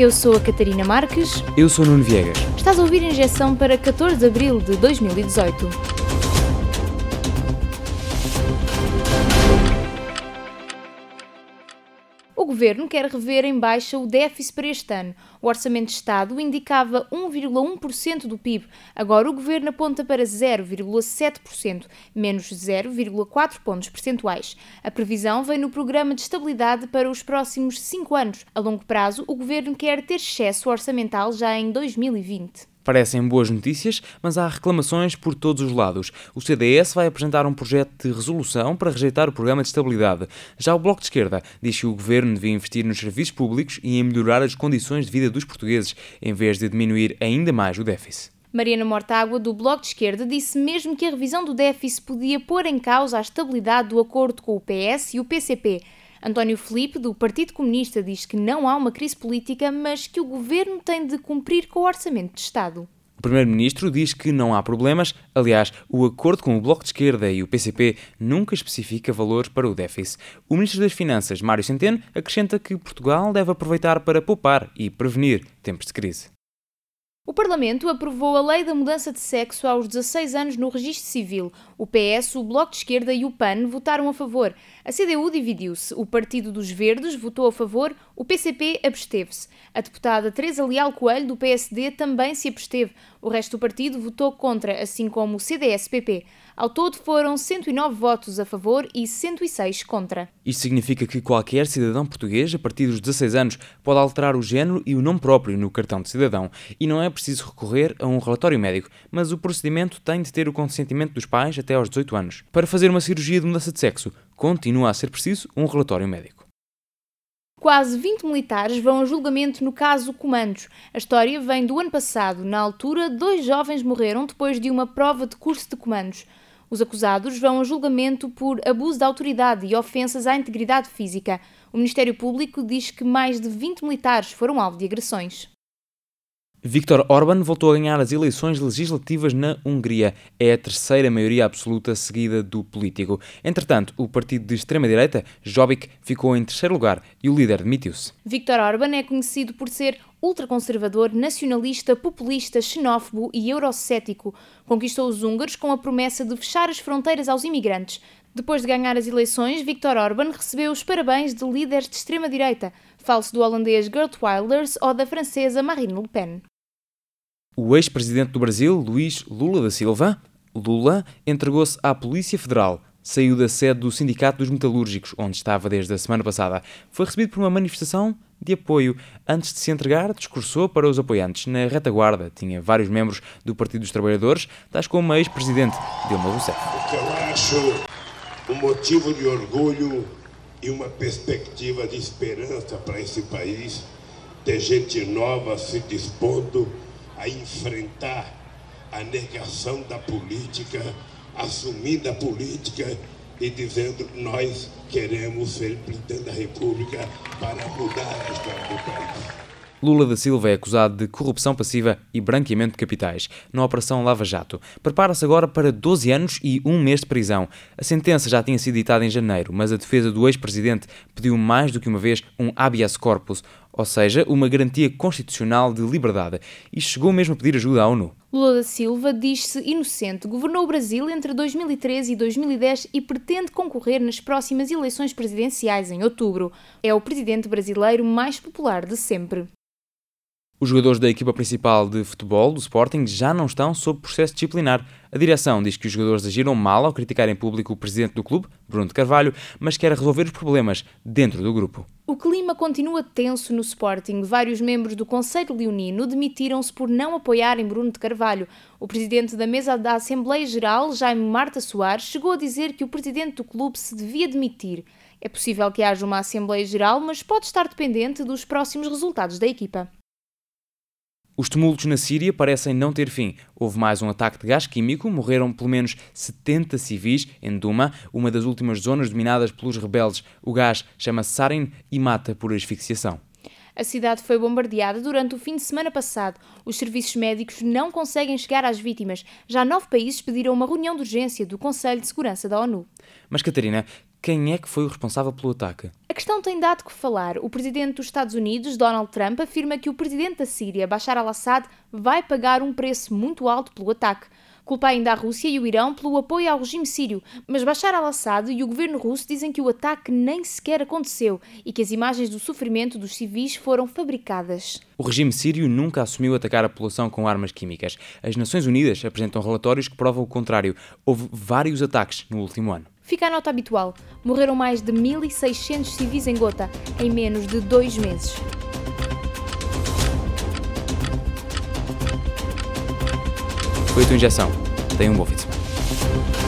Eu sou a Catarina Marques. Eu sou Nuno Viegas. Estás a ouvir a injeção para 14 de abril de 2018. O governo quer rever em baixa o déficit para este ano. O orçamento de Estado indicava 1,1% do PIB. Agora o governo aponta para 0,7%, menos 0,4 pontos percentuais. A previsão vem no programa de estabilidade para os próximos cinco anos. A longo prazo, o governo quer ter excesso orçamental já em 2020. Parecem boas notícias, mas há reclamações por todos os lados. O CDS vai apresentar um projeto de resolução para rejeitar o programa de estabilidade. Já o Bloco de Esquerda diz que o governo devia investir nos serviços públicos e em melhorar as condições de vida dos portugueses, em vez de diminuir ainda mais o déficit. Mariana Mortágua, do Bloco de Esquerda, disse mesmo que a revisão do déficit podia pôr em causa a estabilidade do acordo com o PS e o PCP. António Felipe, do Partido Comunista, diz que não há uma crise política, mas que o governo tem de cumprir com o orçamento de Estado. O Primeiro-Ministro diz que não há problemas. Aliás, o acordo com o Bloco de Esquerda e o PCP nunca especifica valores para o déficit. O Ministro das Finanças, Mário Centeno, acrescenta que Portugal deve aproveitar para poupar e prevenir tempos de crise. O Parlamento aprovou a lei da mudança de sexo aos 16 anos no registro civil. O PS, o Bloco de Esquerda e o PAN votaram a favor. A CDU dividiu-se. O Partido dos Verdes votou a favor, o PCP absteve-se. A deputada Teresa Leal Coelho, do PSD, também se absteve. O resto do partido votou contra, assim como o CDS-PP. Ao todo foram 109 votos a favor e 106 contra. Isto significa que qualquer cidadão português, a partir dos 16 anos, pode alterar o género e o nome próprio no cartão de cidadão e não é preciso recorrer a um relatório médico, mas o procedimento tem de ter o consentimento dos pais até aos 18 anos. Para fazer uma cirurgia de mudança de sexo, continua a ser preciso um relatório médico. Quase 20 militares vão a julgamento no caso Comandos. A história vem do ano passado. Na altura, dois jovens morreram depois de uma prova de curso de comandos. Os acusados vão a julgamento por abuso de autoridade e ofensas à integridade física. O Ministério Público diz que mais de 20 militares foram alvo de agressões. Viktor Orban voltou a ganhar as eleições legislativas na Hungria. É a terceira maioria absoluta seguida do político. Entretanto, o partido de extrema-direita, Jobbik, ficou em terceiro lugar e o líder demitiu-se. Viktor Orban é conhecido por ser ultraconservador, nacionalista, populista, xenófobo e eurocético. Conquistou os húngaros com a promessa de fechar as fronteiras aos imigrantes. Depois de ganhar as eleições, Viktor Orban recebeu os parabéns de líderes de extrema-direita, falso do holandês Gert Wilders ou da francesa Marine Le Pen. O ex-presidente do Brasil, Luís Lula da Silva, Lula, entregou-se à Polícia Federal. Saiu da sede do Sindicato dos Metalúrgicos, onde estava desde a semana passada. Foi recebido por uma manifestação de apoio. Antes de se entregar, discursou para os apoiantes. Na retaguarda tinha vários membros do Partido dos Trabalhadores, tais como a ex-presidente Dilma Rousseff. Um motivo de orgulho e uma perspectiva de esperança para esse país, ter gente nova se dispondo a enfrentar a negação da política, assumindo a política e dizendo nós queremos ser presidente da República para mudar a história do país. Lula da Silva é acusado de corrupção passiva e branqueamento de capitais na Operação Lava Jato. Prepara-se agora para 12 anos e um mês de prisão. A sentença já tinha sido ditada em janeiro, mas a defesa do ex-presidente pediu mais do que uma vez um habeas corpus, ou seja, uma garantia constitucional de liberdade, e chegou mesmo a pedir ajuda à ONU. Lula da Silva diz-se inocente, governou o Brasil entre 2013 e 2010 e pretende concorrer nas próximas eleições presidenciais em outubro. É o presidente brasileiro mais popular de sempre. Os jogadores da equipa principal de futebol do Sporting já não estão sob processo disciplinar. A direção diz que os jogadores agiram mal ao criticar em público o presidente do clube, Bruno de Carvalho, mas quer resolver os problemas dentro do grupo. O clima continua tenso no Sporting. Vários membros do Conselho Leonino demitiram-se por não apoiarem Bruno de Carvalho. O presidente da mesa da Assembleia Geral, Jaime Marta Soares, chegou a dizer que o presidente do clube se devia demitir. É possível que haja uma Assembleia Geral, mas pode estar dependente dos próximos resultados da equipa. Os tumultos na Síria parecem não ter fim. Houve mais um ataque de gás químico, morreram pelo menos 70 civis em Duma, uma das últimas zonas dominadas pelos rebeldes. O gás chama-se sarin e mata por asfixiação. A cidade foi bombardeada durante o fim de semana passado. Os serviços médicos não conseguem chegar às vítimas. Já nove países pediram uma reunião de urgência do Conselho de Segurança da ONU. Mas, Catarina, quem é que foi o responsável pelo ataque? A questão tem dado que falar. O presidente dos Estados Unidos, Donald Trump, afirma que o presidente da Síria, Bashar al-Assad, vai pagar um preço muito alto pelo ataque. Culpa ainda a Rússia e o Irão pelo apoio ao regime sírio, mas Bashar al-Assad e o governo russo dizem que o ataque nem sequer aconteceu e que as imagens do sofrimento dos civis foram fabricadas. O regime sírio nunca assumiu atacar a população com armas químicas. As Nações Unidas apresentam relatórios que provam o contrário. Houve vários ataques no último ano. Fica a nota habitual: morreram mais de 1.600 civis em Gota em menos de dois meses. Foi tua injeção. Tenha um bom fim de semana.